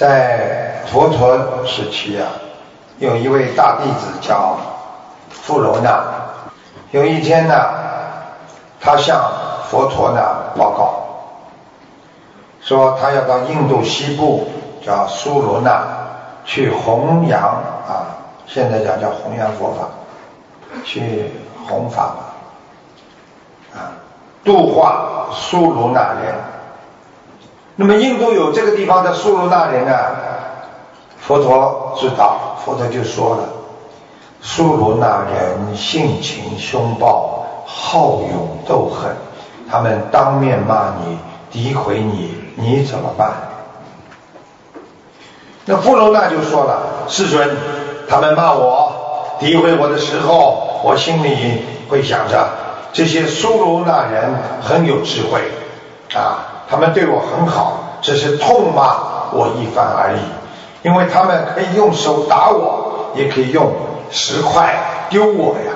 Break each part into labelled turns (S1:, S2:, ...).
S1: 在佛陀时期啊，有一位大弟子叫富罗那。有一天呢，他向佛陀呢报告，说他要到印度西部叫苏罗那去弘扬啊，现在讲叫弘扬佛法，去弘法啊，度化苏罗那人。那么印度有这个地方的苏罗那人呢？佛陀知道，佛陀就说了：苏罗那人性情凶暴，好勇斗狠，他们当面骂你，诋毁你，你怎么办？那富罗那就说了：世尊，他们骂我、诋毁我的时候，我心里会想着，这些苏罗那人很有智慧啊。他们对我很好，只是痛骂我一番而已。因为他们可以用手打我，也可以用石块丢我呀。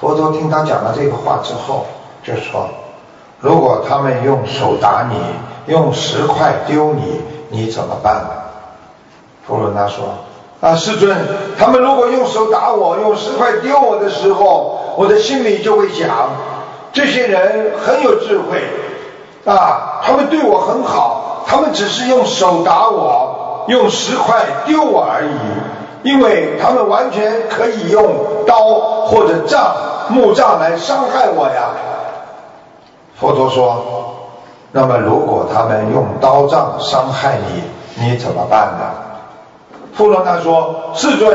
S1: 佛陀听他讲了这个话之后，就说：如果他们用手打你，用石块丢你，你怎么办呢？佛罗那说：啊，世尊，他们如果用手打我，用石块丢我的时候，我的心里就会想。这些人很有智慧啊，他们对我很好，他们只是用手打我，用石块丢我而已，因为他们完全可以用刀或者杖、木杖来伤害我呀。佛陀说：“那么如果他们用刀杖伤害你，你怎么办呢？”富罗那说：“世尊。”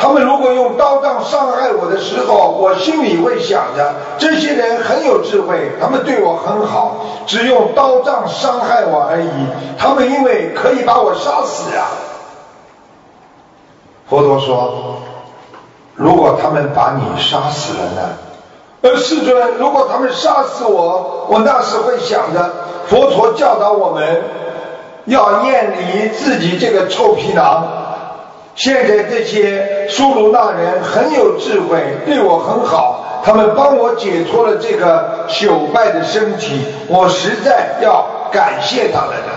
S1: 他们如果用刀杖伤害我的时候，我心里会想着，这些人很有智慧，他们对我很好，只用刀杖伤害我而已。他们因为可以把我杀死啊。佛陀说，如果他们把你杀死了呢？而世尊，如果他们杀死我，我那时会想着，佛陀教导我们要厌离自己这个臭皮囊。现在这些苏鲁那人很有智慧，对我很好，他们帮我解脱了这个朽败的身体，我实在要感谢他们了。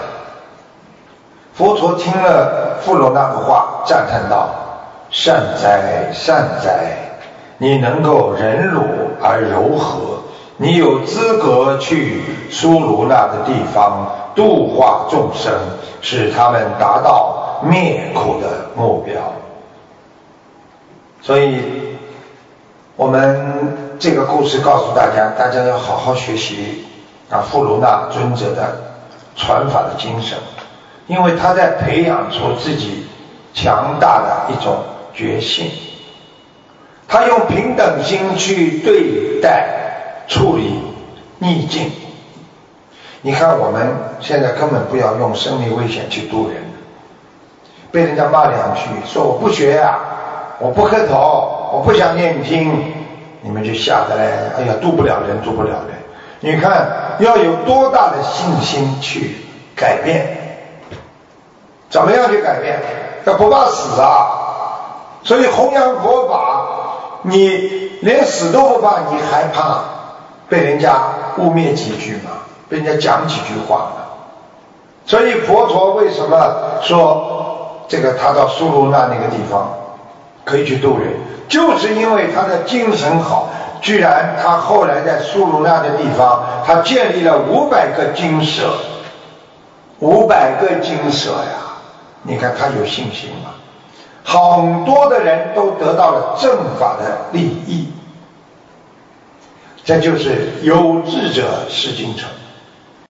S1: 佛陀听了富罗那的话，赞叹道：“善哉善哉，你能够忍辱而柔和，你有资格去苏鲁那的地方度化众生，使他们达到。”灭苦的目标，所以我们这个故事告诉大家，大家要好好学习啊，富卢那尊者的传法的精神，因为他在培养出自己强大的一种决心，他用平等心去对待处理逆境。你看我们现在根本不要用生命危险去渡人。被人家骂两句，说我不学呀，我不磕头，我不想念经，你们就吓得嘞，哎呀，渡不了人，渡不了人。你看要有多大的信心去改变？怎么样去改变？要不怕死啊！所以弘扬佛法，你连死都不怕，你还怕被人家污蔑几句吗？被人家讲几句话吗？所以佛陀为什么说？这个他到苏卢那那个地方可以去渡人，就是因为他的精神好。居然他后来在苏卢那的地方，他建立了五百个精舍，五百个精舍呀！你看他有信心吗？好多的人都得到了正法的利益，这就是有志者事竟成。